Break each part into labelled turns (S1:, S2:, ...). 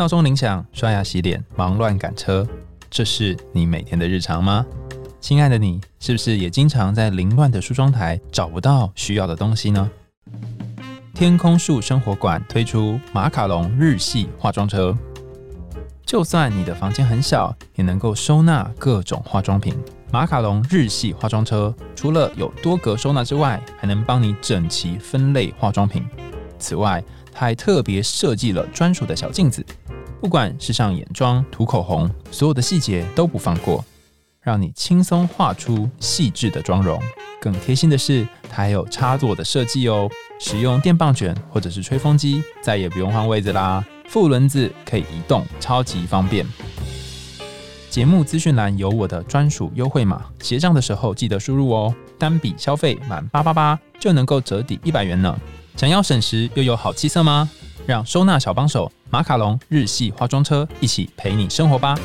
S1: 闹钟铃响，刷牙洗脸，忙乱赶车，这是你每天的日常吗？亲爱的你，是不是也经常在凌乱的梳妆台找不到需要的东西呢？天空树生活馆推出马卡龙日系化妆车，就算你的房间很小，也能够收纳各种化妆品。马卡龙日系化妆车除了有多格收纳之外，还能帮你整齐分类化妆品。此外，它还特别设计了专属的小镜子，不管是上眼妆、涂口红，所有的细节都不放过，让你轻松画出细致的妆容。更贴心的是，它还有插座的设计哦，使用电棒卷或者是吹风机，再也不用换位子啦。副轮子可以移动，超级方便。节目资讯栏有我的专属优惠码，结账的时候记得输入哦。单笔消费满八八八就能够折抵一百元呢。想要省时又有好气色吗？让收纳小帮手马卡龙日系化妆车一起陪你生活吧。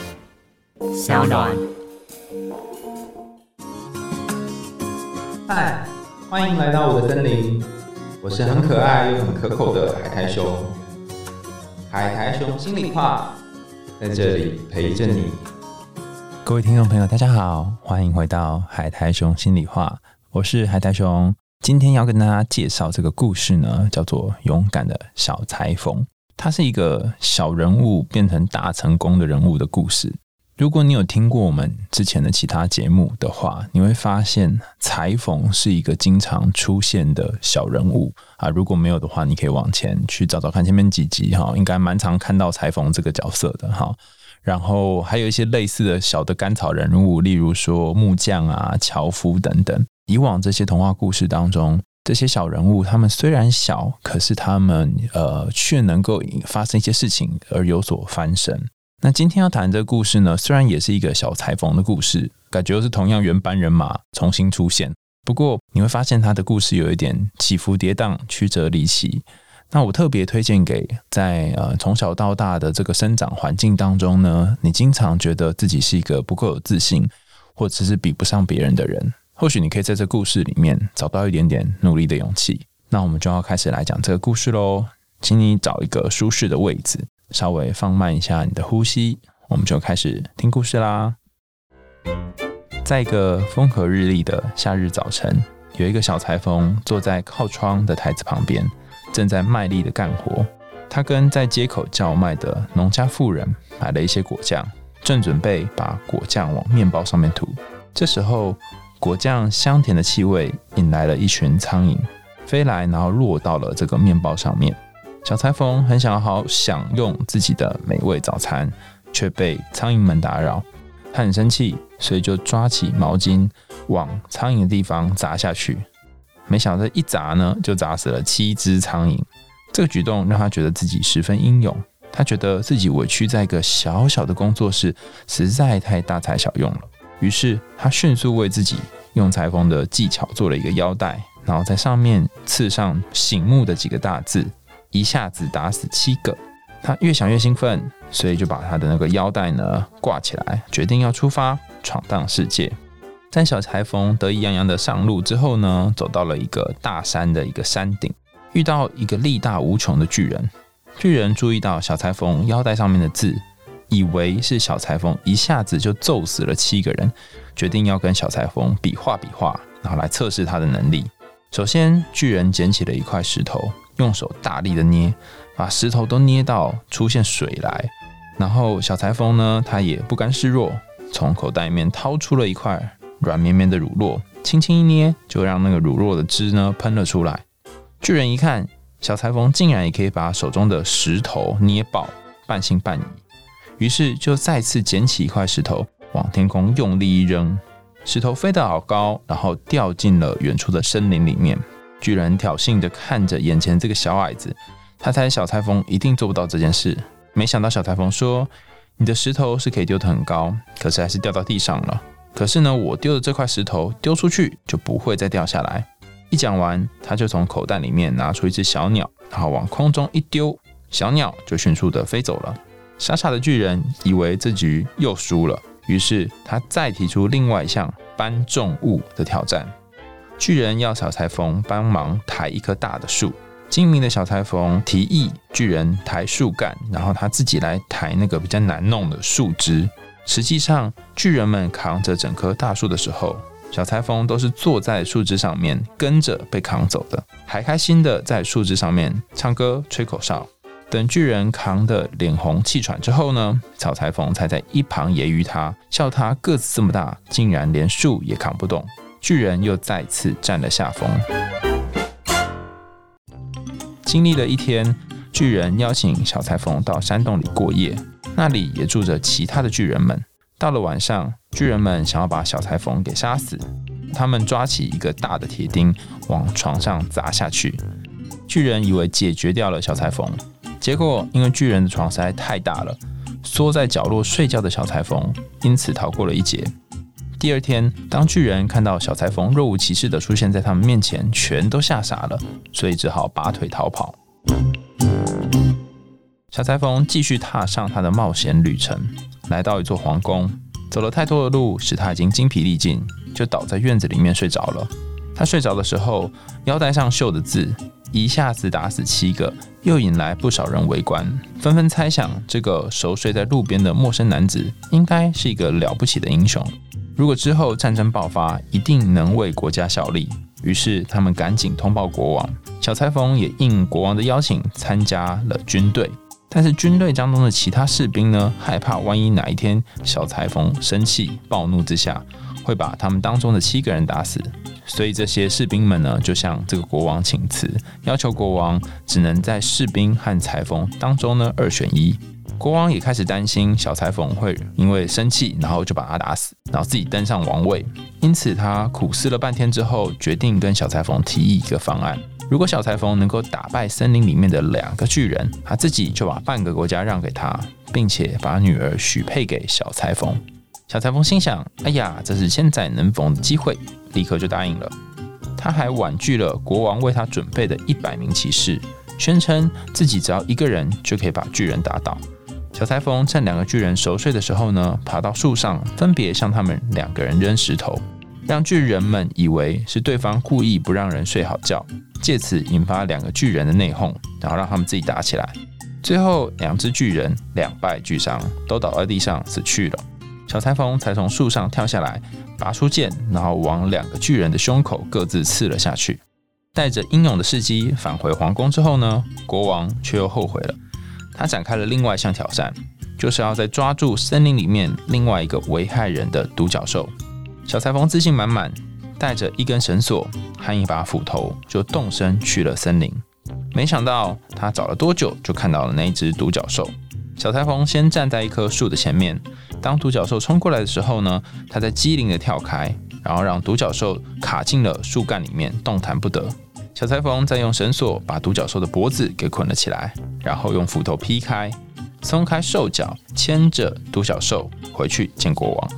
S1: 小暖，嗨，欢迎来到我的森林，我是很可爱又很可口的海苔熊。海苔熊心里话，在这里陪着你。各位听众朋友，大家好，欢迎回到海苔熊心里话，我是海苔熊。今天要跟大家介绍这个故事呢，叫做《勇敢的小裁缝》。它是一个小人物变成大成功的人物的故事。如果你有听过我们之前的其他节目的话，你会发现裁缝是一个经常出现的小人物啊。如果没有的话，你可以往前去找找看前面几集哈，应该蛮常看到裁缝这个角色的哈。然后还有一些类似的小的甘草人物，例如说木匠啊、樵夫等等。以往这些童话故事当中，这些小人物他们虽然小，可是他们呃却能够发生一些事情而有所翻身。那今天要谈这个故事呢，虽然也是一个小裁缝的故事，感觉又是同样原班人马重新出现。不过你会发现他的故事有一点起伏跌宕、曲折离奇。那我特别推荐给在呃从小到大的这个生长环境当中呢，你经常觉得自己是一个不够有自信，或者是比不上别人的人，或许你可以在这故事里面找到一点点努力的勇气。那我们就要开始来讲这个故事喽，请你找一个舒适的位置，稍微放慢一下你的呼吸，我们就开始听故事啦。在一个风和日丽的夏日早晨，有一个小裁缝坐在靠窗的台子旁边。正在卖力的干活，他跟在街口叫卖的农家妇人买了一些果酱，正准备把果酱往面包上面涂。这时候，果酱香甜的气味引来了一群苍蝇，飞来，然后落到了这个面包上面。小裁缝很想好享用自己的美味早餐，却被苍蝇们打扰。他很生气，所以就抓起毛巾往苍蝇的地方砸下去。没想到一砸呢，就砸死了七只苍蝇。这个举动让他觉得自己十分英勇。他觉得自己委屈在一个小小的工作室，实在太大材小用了。于是他迅速为自己用裁缝的技巧做了一个腰带，然后在上面刺上醒目的几个大字，一下子打死七个。他越想越兴奋，所以就把他的那个腰带呢挂起来，决定要出发闯荡世界。在小裁缝得意洋洋的上路之后呢，走到了一个大山的一个山顶，遇到一个力大无穷的巨人。巨人注意到小裁缝腰带上面的字，以为是小裁缝一下子就揍死了七个人，决定要跟小裁缝比划比划，然后来测试他的能力。首先，巨人捡起了一块石头，用手大力的捏，把石头都捏到出现水来。然后小裁缝呢，他也不甘示弱，从口袋里面掏出了一块。软绵绵的乳酪，轻轻一捏，就让那个乳酪的汁呢喷了出来。巨人一看，小裁缝竟然也可以把手中的石头捏爆，半信半疑。于是就再次捡起一块石头，往天空用力一扔，石头飞得好高，然后掉进了远处的森林里面。巨人挑衅的看着眼前这个小矮子，他猜小裁缝一定做不到这件事。没想到小裁缝说：“你的石头是可以丢得很高，可是还是掉到地上了。”可是呢，我丢的这块石头丢出去就不会再掉下来。一讲完，他就从口袋里面拿出一只小鸟，然后往空中一丢，小鸟就迅速的飞走了。傻傻的巨人以为这局又输了，于是他再提出另外一项搬重物的挑战。巨人要小裁缝帮忙抬一棵大的树，精明的小裁缝提议巨人抬树干，然后他自己来抬那个比较难弄的树枝。实际上，巨人们扛着整棵大树的时候，小裁缝都是坐在树枝上面，跟着被扛走的，还开心的在树枝上面唱歌、吹口哨。等巨人扛得脸红气喘之后呢，小裁缝才在一旁揶揄他，笑他个子这么大，竟然连树也扛不动。巨人又再次占了下风。经历了一天，巨人邀请小裁缝到山洞里过夜，那里也住着其他的巨人们。到了晚上，巨人们想要把小裁缝给杀死，他们抓起一个大的铁钉往床上砸下去。巨人以为解决掉了小裁缝，结果因为巨人的床实在太大了，缩在角落睡觉的小裁缝因此逃过了一劫。第二天，当巨人看到小裁缝若无其事的出现在他们面前，全都吓傻了，所以只好拔腿逃跑。小裁缝继续踏上他的冒险旅程。来到一座皇宫，走了太多的路，使他已经精疲力尽，就倒在院子里面睡着了。他睡着的时候，腰带上绣的字一下子打死七个，又引来不少人围观，纷纷猜想这个熟睡在路边的陌生男子应该是一个了不起的英雄。如果之后战争爆发，一定能为国家效力。于是他们赶紧通报国王，小裁缝也应国王的邀请参加了军队。但是军队当中的其他士兵呢，害怕万一哪一天小裁缝生气暴怒之下，会把他们当中的七个人打死，所以这些士兵们呢，就向这个国王请辞，要求国王只能在士兵和裁缝当中呢二选一。国王也开始担心小裁缝会因为生气，然后就把他打死，然后自己登上王位。因此他苦思了半天之后，决定跟小裁缝提议一个方案。如果小裁缝能够打败森林里面的两个巨人，他自己就把半个国家让给他，并且把女儿许配给小裁缝。小裁缝心想：“哎呀，这是千载难逢的机会！”立刻就答应了。他还婉拒了国王为他准备的一百名骑士，宣称自己只要一个人就可以把巨人打倒。小裁缝趁两个巨人熟睡的时候呢，爬到树上，分别向他们两个人扔石头。让巨人们以为是对方故意不让人睡好觉，借此引发两个巨人的内讧，然后让他们自己打起来。最后，两只巨人两败俱伤，都倒在地上死去了。小裁缝才从树上跳下来，拔出剑，然后往两个巨人的胸口各自刺了下去。带着英勇的事迹返回皇宫之后呢，国王却又后悔了。他展开了另外一项挑战，就是要在抓住森林里面另外一个危害人的独角兽。小裁缝自信满满，带着一根绳索和一把斧头，就动身去了森林。没想到他找了多久，就看到了那只独角兽。小裁缝先站在一棵树的前面，当独角兽冲过来的时候呢，他在机灵的跳开，然后让独角兽卡进了树干里面，动弹不得。小裁缝再用绳索把独角兽的脖子给捆了起来，然后用斧头劈开，松开兽脚，牵着独角兽回去见国王。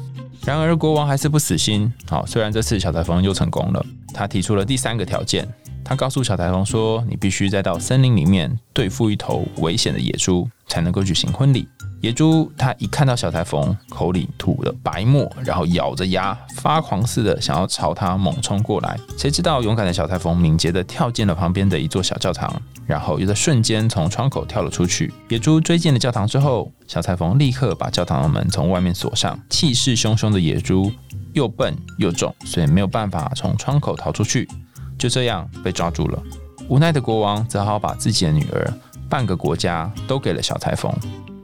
S1: 然而国王还是不死心。好，虽然这次小裁缝又成功了，他提出了第三个条件。他告诉小裁缝说：“你必须再到森林里面对付一头危险的野猪，才能够举行婚礼。”野猪它一看到小裁缝，口里吐了白沫，然后咬着牙发狂似的想要朝他猛冲过来。谁知道勇敢的小裁缝敏捷的跳进了旁边的一座小教堂，然后又在瞬间从窗口跳了出去。野猪追进了教堂之后，小裁缝立刻把教堂的门从外面锁上。气势汹汹的野猪又笨又重，所以没有办法从窗口逃出去，就这样被抓住了。无奈的国王只好把自己的女儿、半个国家都给了小裁缝。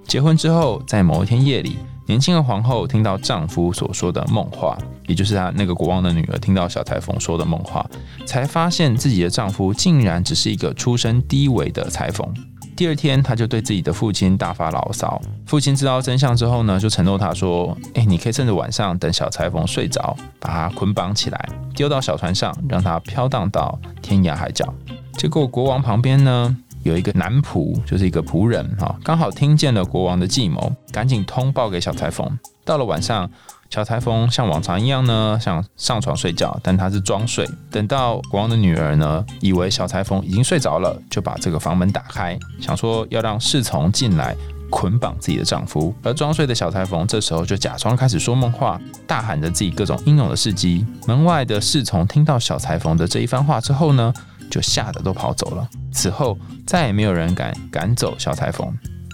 S1: 结婚之后，在某一天夜里，年轻的皇后听到丈夫所说的梦话，也就是她那个国王的女儿听到小裁缝说的梦话，才发现自己的丈夫竟然只是一个出身低微的裁缝。第二天，他就对自己的父亲大发牢骚。父亲知道真相之后呢，就承诺他说：“哎，你可以趁着晚上等小裁缝睡着，把他捆绑起来，丢到小船上，让他飘荡到天涯海角。”结果国王旁边呢？有一个男仆，就是一个仆人，哈，刚好听见了国王的计谋，赶紧通报给小裁缝。到了晚上，小裁缝像往常一样呢，想上床睡觉，但他是装睡。等到国王的女儿呢，以为小裁缝已经睡着了，就把这个房门打开，想说要让侍从进来捆绑自己的丈夫。而装睡的小裁缝这时候就假装开始说梦话，大喊着自己各种英勇的事迹。门外的侍从听到小裁缝的这一番话之后呢，就吓得都跑走了。此后再也没有人敢赶走小裁缝。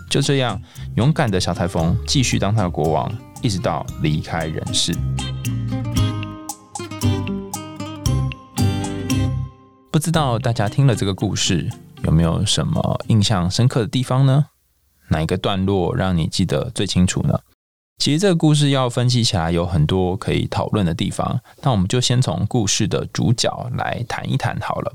S1: 就这样，勇敢的小裁缝继续当他的国王，一直到离开人世。不知道大家听了这个故事有没有什么印象深刻的地方呢？哪一个段落让你记得最清楚呢？其实这个故事要分析起来有很多可以讨论的地方，那我们就先从故事的主角来谈一谈好了。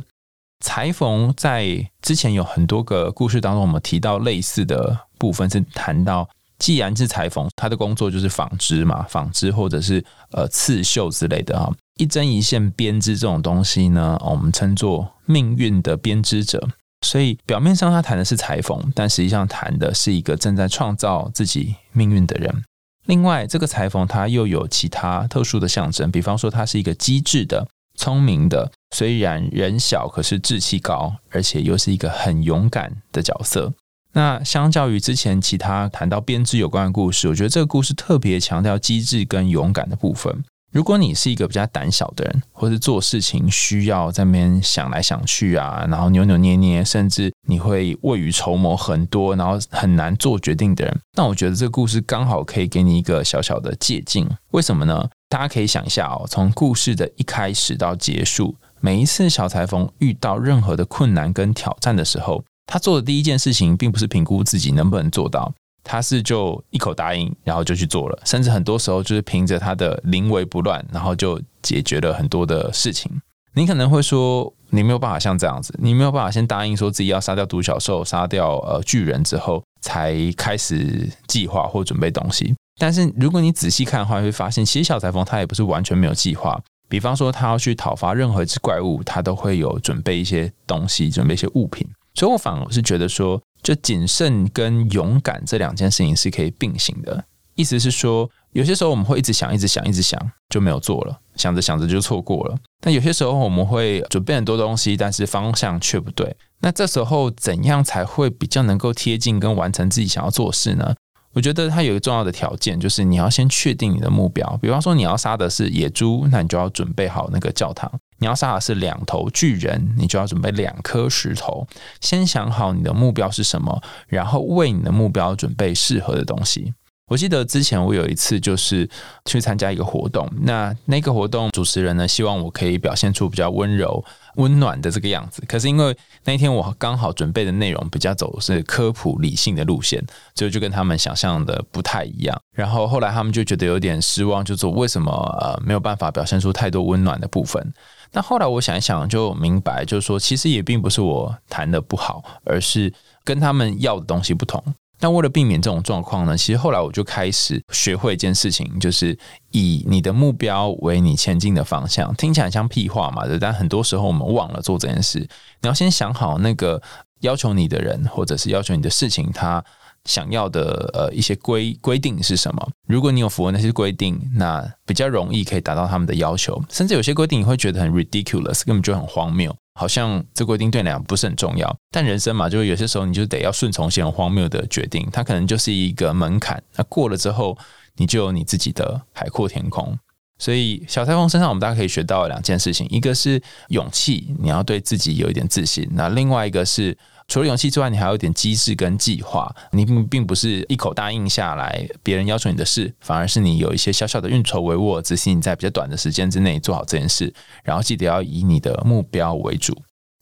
S1: 裁缝在之前有很多个故事当中，我们提到类似的部分是谈到。既然是裁缝，他的工作就是纺织嘛，纺织或者是呃刺绣之类的哈，一针一线编织这种东西呢，我们称作命运的编织者。所以表面上他谈的是裁缝，但实际上谈的是一个正在创造自己命运的人。另外，这个裁缝他又有其他特殊的象征，比方说他是一个机智的、聪明的，虽然人小可是志气高，而且又是一个很勇敢的角色。那相较于之前其他谈到编织有关的故事，我觉得这个故事特别强调机智跟勇敢的部分。如果你是一个比较胆小的人，或是做事情需要在那边想来想去啊，然后扭扭捏捏，甚至你会未雨绸缪很多，然后很难做决定的人，那我觉得这个故事刚好可以给你一个小小的借鉴。为什么呢？大家可以想一下哦，从故事的一开始到结束，每一次小裁缝遇到任何的困难跟挑战的时候。他做的第一件事情，并不是评估自己能不能做到，他是就一口答应，然后就去做了，甚至很多时候就是凭着他的临危不乱，然后就解决了很多的事情。你可能会说，你没有办法像这样子，你没有办法先答应说自己要杀掉独角兽、杀掉呃巨人之后，才开始计划或准备东西。但是如果你仔细看的话，会发现其实小裁缝他也不是完全没有计划。比方说，他要去讨伐任何一只怪物，他都会有准备一些东西，准备一些物品。所以我反而是觉得说，就谨慎跟勇敢这两件事情是可以并行的。意思是说，有些时候我们会一直想、一直想、一直想，就没有做了；想着想着就错过了。但有些时候我们会准备很多东西，但是方向却不对。那这时候怎样才会比较能够贴近跟完成自己想要做事呢？我觉得它有一个重要的条件，就是你要先确定你的目标。比方说，你要杀的是野猪，那你就要准备好那个教堂。你要杀的是两头巨人，你就要准备两颗石头。先想好你的目标是什么，然后为你的目标准备适合的东西。我记得之前我有一次就是去参加一个活动，那那个活动主持人呢希望我可以表现出比较温柔、温暖的这个样子。可是因为那一天我刚好准备的内容比较走是科普理性的路线，所以就跟他们想象的不太一样。然后后来他们就觉得有点失望，就说为什么呃没有办法表现出太多温暖的部分。那后来我想一想，就明白，就是说，其实也并不是我弹的不好，而是跟他们要的东西不同。那为了避免这种状况呢，其实后来我就开始学会一件事情，就是以你的目标为你前进的方向。听起来像屁话嘛，但很多时候我们忘了做这件事。你要先想好那个要求你的人，或者是要求你的事情，他。想要的呃一些规规定是什么？如果你有符合那些规定，那比较容易可以达到他们的要求。甚至有些规定你会觉得很 ridiculous，根本就很荒谬，好像这规定对你来讲不是很重要。但人生嘛，就有些时候你就得要顺从一些很荒谬的决定，它可能就是一个门槛。那过了之后，你就有你自己的海阔天空。所以小裁缝身上，我们大家可以学到两件事情：一个是勇气，你要对自己有一点自信；那另外一个是。除了勇气之外，你还有点机智跟计划。你并并不是一口答应下来，别人要求你的事，反而是你有一些小小的运筹帷幄，执行你在比较短的时间之内做好这件事。然后记得要以你的目标为主。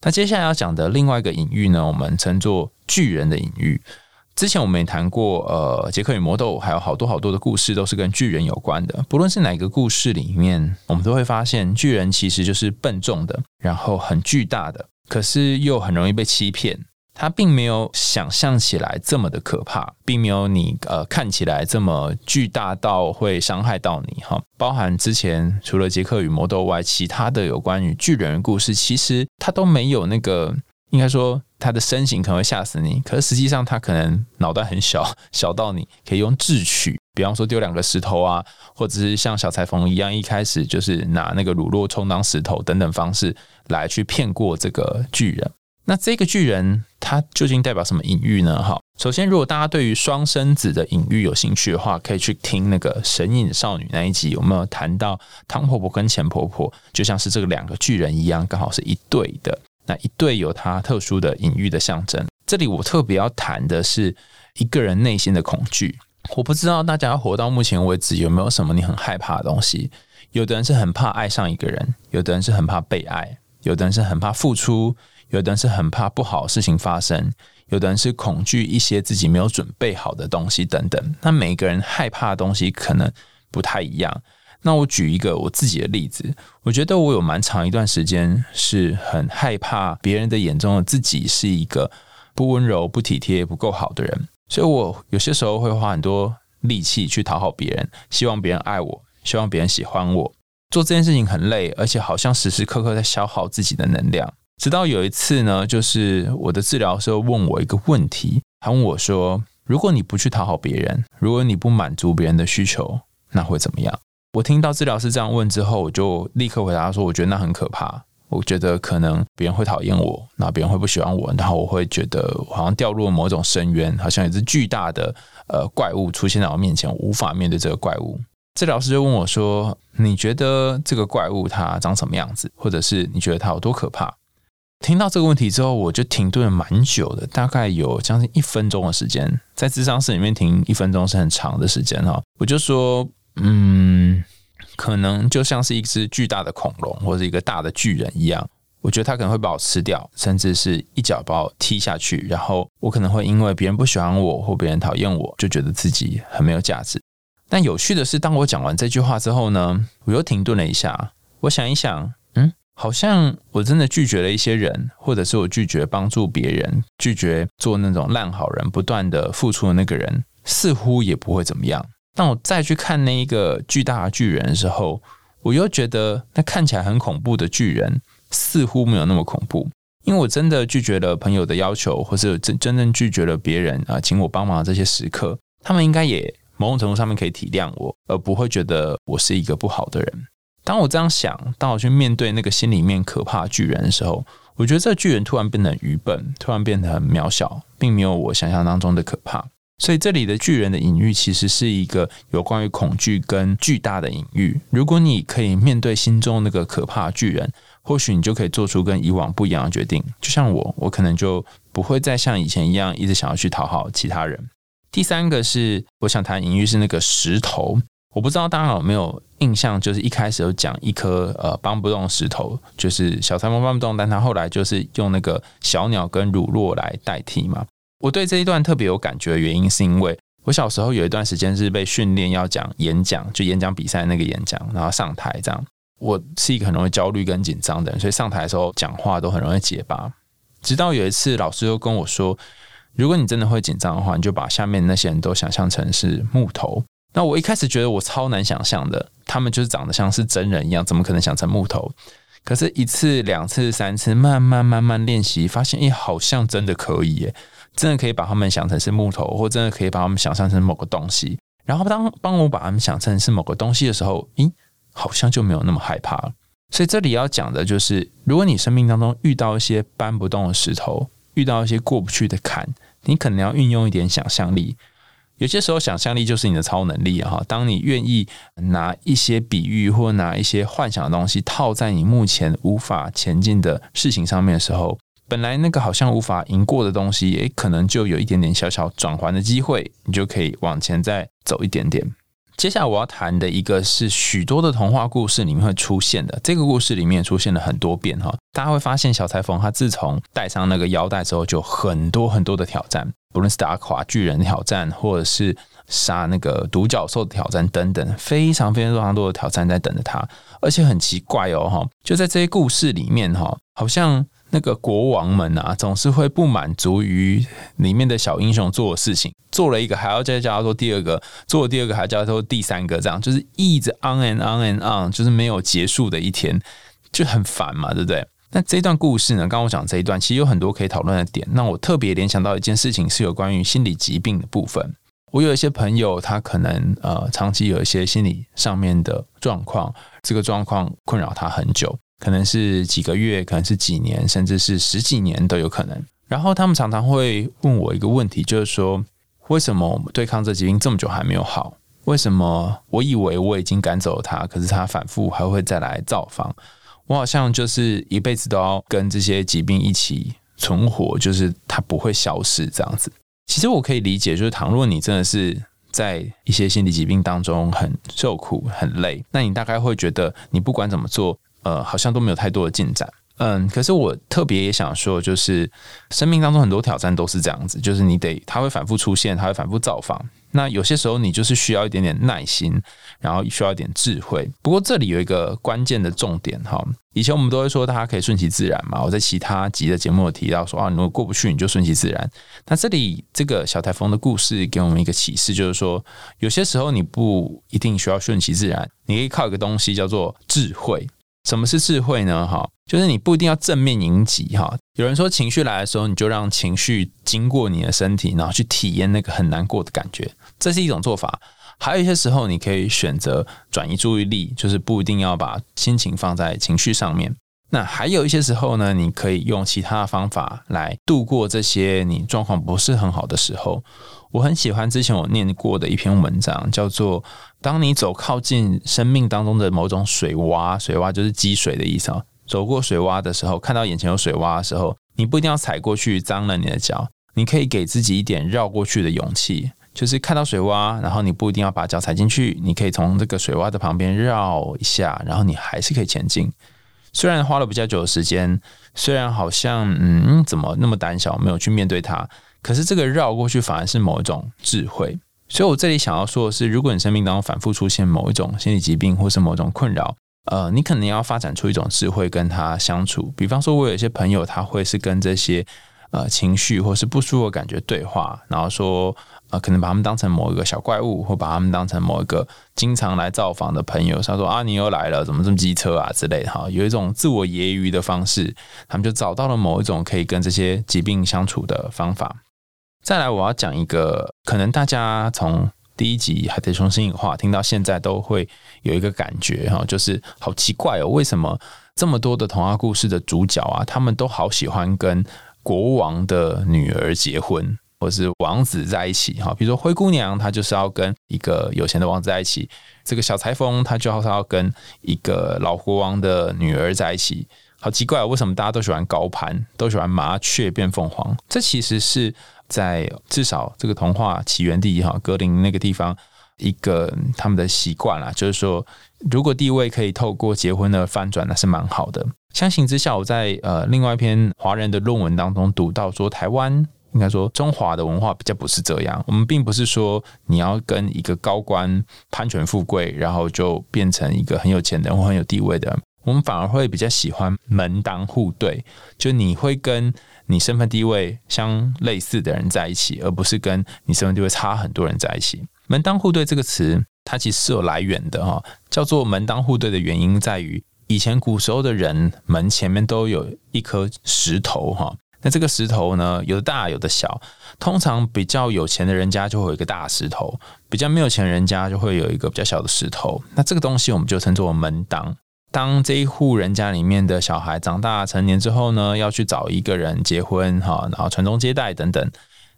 S1: 那接下来要讲的另外一个隐喻呢，我们称作巨人的隐喻。之前我们也谈过，呃，杰克与魔豆还有好多好多的故事都是跟巨人有关的。不论是哪个故事里面，我们都会发现巨人其实就是笨重的，然后很巨大的，可是又很容易被欺骗。它并没有想象起来这么的可怕，并没有你呃看起来这么巨大到会伤害到你哈。包含之前除了杰克与魔豆外，其他的有关于巨人的故事，其实它都没有那个，应该说它的身形可能会吓死你，可是实际上它可能脑袋很小，小到你可以用智取，比方说丢两个石头啊，或者是像小裁缝一样，一开始就是拿那个乳酪充当石头等等方式来去骗过这个巨人。那这个巨人他究竟代表什么隐喻呢？哈，首先，如果大家对于双生子的隐喻有兴趣的话，可以去听那个神隐少女那一集，有没有谈到汤婆婆跟钱婆婆就像是这个两个巨人一样，刚好是一对的。那一对有它特殊的隐喻的象征。这里我特别要谈的是一个人内心的恐惧。我不知道大家活到目前为止有没有什么你很害怕的东西？有的人是很怕爱上一个人，有的人是很怕被爱，有的人是很怕付出，有的人是很怕不好的事情发生。有的人是恐惧一些自己没有准备好的东西等等，那每个人害怕的东西可能不太一样。那我举一个我自己的例子，我觉得我有蛮长一段时间是很害怕别人的眼中的自己是一个不温柔、不体贴、不够好的人，所以我有些时候会花很多力气去讨好别人，希望别人爱我，希望别人喜欢我。做这件事情很累，而且好像时时刻刻在消耗自己的能量。直到有一次呢，就是我的治疗师问我一个问题，他问我说：“如果你不去讨好别人，如果你不满足别人的需求，那会怎么样？”我听到治疗师这样问之后，我就立刻回答说：“我觉得那很可怕，我觉得可能别人会讨厌我，那别人会不喜欢我，然后我会觉得好像掉入了某种深渊，好像有只巨大的呃怪物出现在我面前，无法面对这个怪物。”治疗师就问我说：“你觉得这个怪物它长什么样子，或者是你觉得它有多可怕？”听到这个问题之后，我就停顿了蛮久的，大概有将近一分钟的时间。在智商室里面停一分钟是很长的时间哈。我就说，嗯，可能就像是一只巨大的恐龙或者一个大的巨人一样，我觉得他可能会把我吃掉，甚至是一脚把我踢下去。然后我可能会因为别人不喜欢我或别人讨厌我，就觉得自己很没有价值。但有趣的是，当我讲完这句话之后呢，我又停顿了一下，我想一想，好像我真的拒绝了一些人，或者是我拒绝帮助别人，拒绝做那种烂好人，不断的付出的那个人，似乎也不会怎么样。当我再去看那一个巨大的巨人的时候，我又觉得那看起来很恐怖的巨人，似乎没有那么恐怖。因为我真的拒绝了朋友的要求，或是真真正拒绝了别人啊，请我帮忙的这些时刻，他们应该也某种程度上面可以体谅我，而不会觉得我是一个不好的人。当我这样想，当我去面对那个心里面可怕巨人的时候，我觉得这巨人突然变得愚笨，突然变得很渺小，并没有我想象当中的可怕。所以这里的巨人的隐喻其实是一个有关于恐惧跟巨大的隐喻。如果你可以面对心中那个可怕巨人，或许你就可以做出跟以往不一样的决定。就像我，我可能就不会再像以前一样一直想要去讨好其他人。第三个是我想谈隐喻是那个石头。我不知道大家有没有印象，就是一开始有讲一颗呃搬不动石头，就是小裁缝搬不动，但他后来就是用那个小鸟跟乳酪来代替嘛。我对这一段特别有感觉的原因，是因为我小时候有一段时间是被训练要讲演讲，就演讲比赛那个演讲，然后上台这样。我是一个很容易焦虑跟紧张的人，所以上台的时候讲话都很容易结巴。直到有一次老师又跟我说，如果你真的会紧张的话，你就把下面那些人都想象成是木头。那我一开始觉得我超难想象的，他们就是长得像是真人一样，怎么可能想成木头？可是，一次、两次、三次，慢慢、慢慢练习，发现，哎，好像真的可以，耶，真的可以把他们想成是木头，或真的可以把他们想象成某个东西。然后，当帮我把他们想成是某个东西的时候，咦，好像就没有那么害怕了。所以，这里要讲的就是，如果你生命当中遇到一些搬不动的石头，遇到一些过不去的坎，你可能要运用一点想象力。有些时候，想象力就是你的超能力哈。当你愿意拿一些比喻或拿一些幻想的东西套在你目前无法前进的事情上面的时候，本来那个好像无法赢过的东西，也可能就有一点点小小转环的机会，你就可以往前再走一点点。接下来我要谈的一个是许多的童话故事里面会出现的，这个故事里面出现了很多遍哈。大家会发现，小裁缝他自从戴上那个腰带之后，就很多很多的挑战，不论是打垮巨人挑战，或者是杀那个独角兽的挑战等等，非常非常非常多的挑战在等着他。而且很奇怪哦哈，就在这些故事里面哈，好像。那个国王们啊，总是会不满足于里面的小英雄做的事情，做了一个还要再叫他做第二个，做了第二个还叫他做第三个，这样就是一直 on and on and on，就是没有结束的一天，就很烦嘛，对不对？那这段故事呢，刚刚我讲这一段，其实有很多可以讨论的点。那我特别联想到一件事情，是有关于心理疾病的部分。我有一些朋友，他可能呃长期有一些心理上面的状况，这个状况困扰他很久。可能是几个月，可能是几年，甚至是十几年都有可能。然后他们常常会问我一个问题，就是说，为什么我们对抗这疾病这么久还没有好？为什么我以为我已经赶走了它，可是它反复还会再来造访？我好像就是一辈子都要跟这些疾病一起存活，就是它不会消失这样子。其实我可以理解，就是倘若你真的是在一些心理疾病当中很受苦、很累，那你大概会觉得你不管怎么做，呃，好像都没有太多的进展。嗯，可是我特别也想说，就是生命当中很多挑战都是这样子，就是你得它会反复出现，它会反复造访。那有些时候你就是需要一点点耐心，然后需要一点智慧。不过这里有一个关键的重点哈，以前我们都会说大家可以顺其自然嘛。我在其他集的节目有提到说啊，如果过不去你就顺其自然。那这里这个小台风的故事给我们一个启示，就是说有些时候你不一定需要顺其自然，你可以靠一个东西叫做智慧。什么是智慧呢？哈，就是你不一定要正面迎击哈。有人说情绪来的时候，你就让情绪经过你的身体，然后去体验那个很难过的感觉，这是一种做法。还有一些时候，你可以选择转移注意力，就是不一定要把心情放在情绪上面。那还有一些时候呢，你可以用其他的方法来度过这些你状况不是很好的时候。我很喜欢之前我念过的一篇文章，叫做。当你走靠近生命当中的某种水洼，水洼就是积水的意思啊。走过水洼的时候，看到眼前有水洼的时候，你不一定要踩过去脏了你的脚，你可以给自己一点绕过去的勇气。就是看到水洼，然后你不一定要把脚踩进去，你可以从这个水洼的旁边绕一下，然后你还是可以前进。虽然花了比较久的时间，虽然好像嗯怎么那么胆小，没有去面对它，可是这个绕过去反而是某一种智慧。所以，我这里想要说的是，如果你生命当中反复出现某一种心理疾病，或是某种困扰，呃，你可能要发展出一种智慧跟他相处。比方说，我有一些朋友，他会是跟这些呃情绪或是不舒服的感觉对话，然后说，呃，可能把他们当成某一个小怪物，或把他们当成某一个经常来造访的朋友。他说啊，你又来了，怎么这么机车啊之类的哈，有一种自我揶揄的方式，他们就找到了某一种可以跟这些疾病相处的方法。再来，我要讲一个，可能大家从第一集《海贼熊心里话》听到现在都会有一个感觉哈，就是好奇怪哦，为什么这么多的童话故事的主角啊，他们都好喜欢跟国王的女儿结婚，或是王子在一起哈？比如说灰姑娘，她就是要跟一个有钱的王子在一起；这个小裁缝，他就要他要跟一个老国王的女儿在一起。好奇怪，为什么大家都喜欢高攀，都喜欢麻雀变凤凰？这其实是。在至少这个童话起源地哈格林那个地方，一个他们的习惯啦，就是说，如果地位可以透过结婚的翻转，那是蛮好的。相形之下，我在呃另外一篇华人的论文当中读到说，台湾应该说中华的文化比较不是这样。我们并不是说你要跟一个高官攀权富贵，然后就变成一个很有钱的或很有地位的。我们反而会比较喜欢门当户对，就你会跟。你身份地位相类似的人在一起，而不是跟你身份地位差很多人在一起。门当户对这个词，它其实是有来源的哈。叫做门当户对的原因在于，以前古时候的人门前面都有一颗石头哈。那这个石头呢，有的大有的小。通常比较有钱的人家就会有一个大石头，比较没有钱人家就会有一个比较小的石头。那这个东西我们就称作门当。当这一户人家里面的小孩长大成年之后呢，要去找一个人结婚哈，然后传宗接代等等，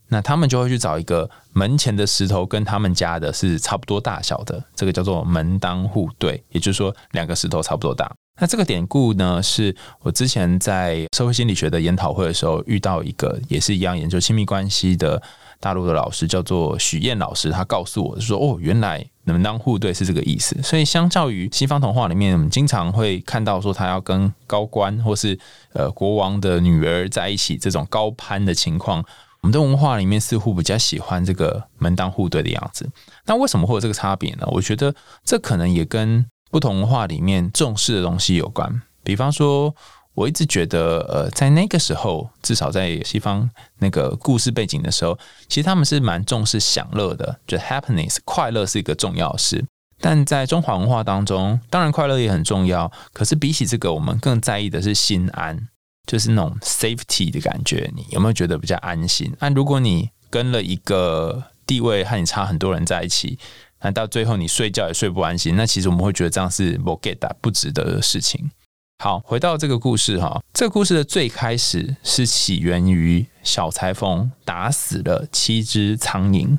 S1: 那他们就会去找一个门前的石头跟他们家的是差不多大小的，这个叫做门当户对，也就是说两个石头差不多大。那这个典故呢，是我之前在社会心理学的研讨会的时候遇到一个也是一样研究亲密关系的大陆的老师，叫做许燕老师，他告诉我说，哦，原来。门当户对是这个意思，所以相较于西方童话里面，我们经常会看到说他要跟高官或是呃国王的女儿在一起这种高攀的情况，我们的文化里面似乎比较喜欢这个门当户对的样子。那为什么会有这个差别呢？我觉得这可能也跟不同文化里面重视的东西有关，比方说。我一直觉得，呃，在那个时候，至少在西方那个故事背景的时候，其实他们是蛮重视享乐的，就 happiness 快乐是一个重要事。但在中华文化当中，当然快乐也很重要，可是比起这个，我们更在意的是心安，就是那种 safety 的感觉。你有没有觉得比较安心？那如果你跟了一个地位和你差很多人在一起，那到最后你睡觉也睡不安心，那其实我们会觉得这样是不 get 不值得的事情。好，回到这个故事哈，这个故事的最开始是起源于小裁缝打死了七只苍蝇。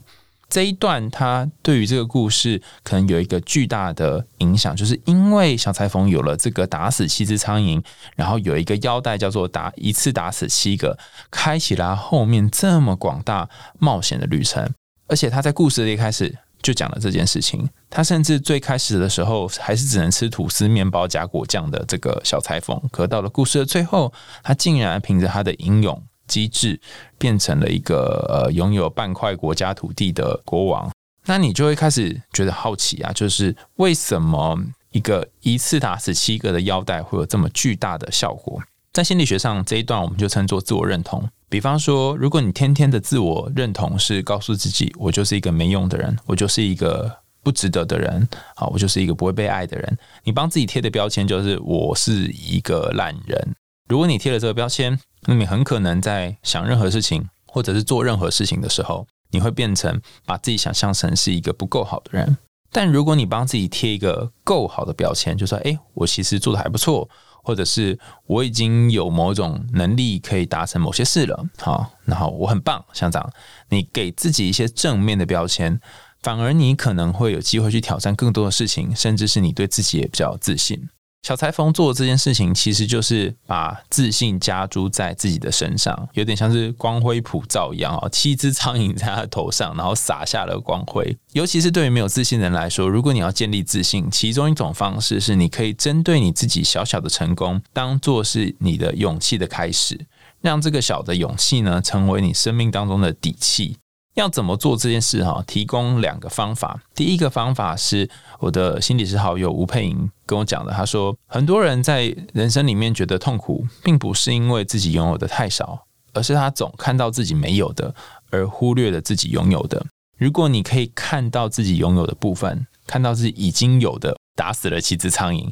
S1: 这一段，它对于这个故事可能有一个巨大的影响，就是因为小裁缝有了这个打死七只苍蝇，然后有一个腰带叫做打一次打死七个，开启了后面这么广大冒险的旅程。而且他在故事的一开始就讲了这件事情，他甚至最开始的时候还是只能吃吐司面包加果酱的这个小裁缝，可到了故事的最后，他竟然凭着他的英勇。机智变成了一个呃拥有半块国家土地的国王，那你就会开始觉得好奇啊，就是为什么一个一次打死七个的腰带会有这么巨大的效果？在心理学上，这一段我们就称作自我认同。比方说，如果你天天的自我认同是告诉自己，我就是一个没用的人，我就是一个不值得的人，好，我就是一个不会被爱的人，你帮自己贴的标签就是我是一个烂人。如果你贴了这个标签，那你很可能在想任何事情，或者是做任何事情的时候，你会变成把自己想象成是一个不够好的人。但如果你帮自己贴一个够好的标签，就说：“诶，我其实做的还不错，或者是我已经有某种能力可以达成某些事了。”好，然后我很棒，像这样，你给自己一些正面的标签，反而你可能会有机会去挑战更多的事情，甚至是你对自己也比较自信。小裁缝做的这件事情，其实就是把自信加诸在自己的身上，有点像是光辉普照一样啊。七只苍蝇在他头上，然后洒下了光辉。尤其是对于没有自信的人来说，如果你要建立自信，其中一种方式是，你可以针对你自己小小的成功，当做是你的勇气的开始，让这个小的勇气呢，成为你生命当中的底气。要怎么做这件事哈？提供两个方法。第一个方法是我的心理师好友吴佩莹跟我讲的。他说，很多人在人生里面觉得痛苦，并不是因为自己拥有的太少，而是他总看到自己没有的，而忽略了自己拥有的。如果你可以看到自己拥有的部分，看到自己已经有的，打死了七只苍蝇，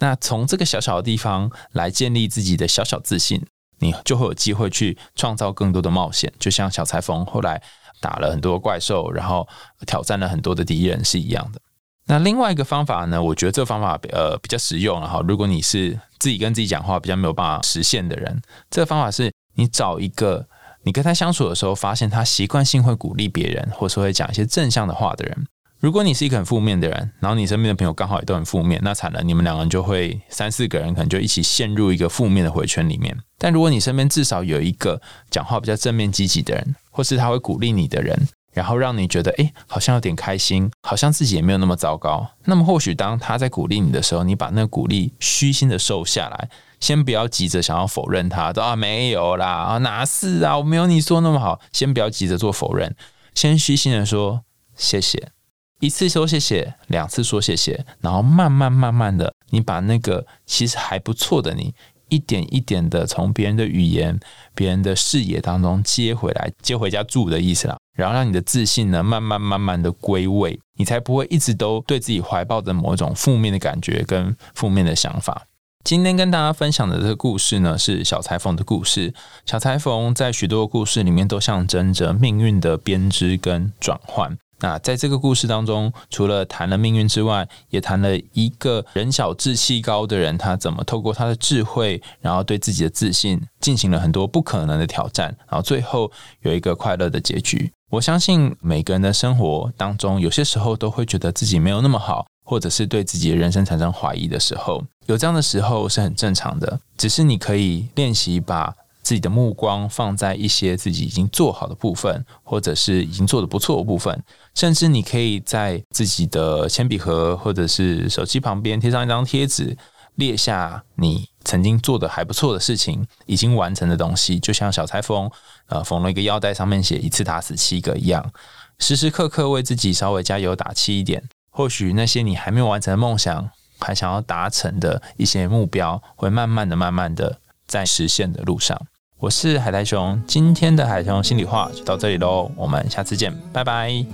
S1: 那从这个小小的地方来建立自己的小小自信，你就会有机会去创造更多的冒险。就像小裁缝后来。打了很多怪兽，然后挑战了很多的敌人是一样的。那另外一个方法呢？我觉得这个方法呃比较实用。哈，如果你是自己跟自己讲话比较没有办法实现的人，这个方法是你找一个你跟他相处的时候，发现他习惯性会鼓励别人，或是会讲一些正向的话的人。如果你是一个很负面的人，然后你身边的朋友刚好也都很负面，那惨了，你们两个人就会三四个人可能就一起陷入一个负面的回圈里面。但如果你身边至少有一个讲话比较正面积极的人，或是他会鼓励你的人，然后让你觉得诶，好像有点开心，好像自己也没有那么糟糕。那么或许当他在鼓励你的时候，你把那个鼓励虚心的收下来，先不要急着想要否认他，啊没有啦啊哪是啊，我没有你说那么好，先不要急着做否认，先虚心的说谢谢。一次说谢谢，两次说谢谢，然后慢慢慢慢的，你把那个其实还不错的你，一点一点的从别人的语言、别人的视野当中接回来，接回家住的意思啦。然后让你的自信呢，慢慢慢慢的归位，你才不会一直都对自己怀抱着某种负面的感觉跟负面的想法。今天跟大家分享的这个故事呢，是小裁缝的故事。小裁缝在许多故事里面都象征着命运的编织跟转换。那在这个故事当中，除了谈了命运之外，也谈了一个人小志气高的人，他怎么透过他的智慧，然后对自己的自信，进行了很多不可能的挑战，然后最后有一个快乐的结局。我相信每个人的生活当中，有些时候都会觉得自己没有那么好，或者是对自己的人生产生怀疑的时候，有这样的时候是很正常的。只是你可以练习把。自己的目光放在一些自己已经做好的部分，或者是已经做的不错的部分，甚至你可以在自己的铅笔盒或者是手机旁边贴上一张贴纸，列下你曾经做的还不错的事情，已经完成的东西，就像小裁缝呃缝了一个腰带，上面写一次打死七个一样，时时刻刻为自己稍微加油打气一点，或许那些你还没有完成的梦想，还想要达成的一些目标，会慢慢的、慢慢的在实现的路上。我是海苔熊，今天的海苔熊心里话就到这里喽，我们下次见，拜拜。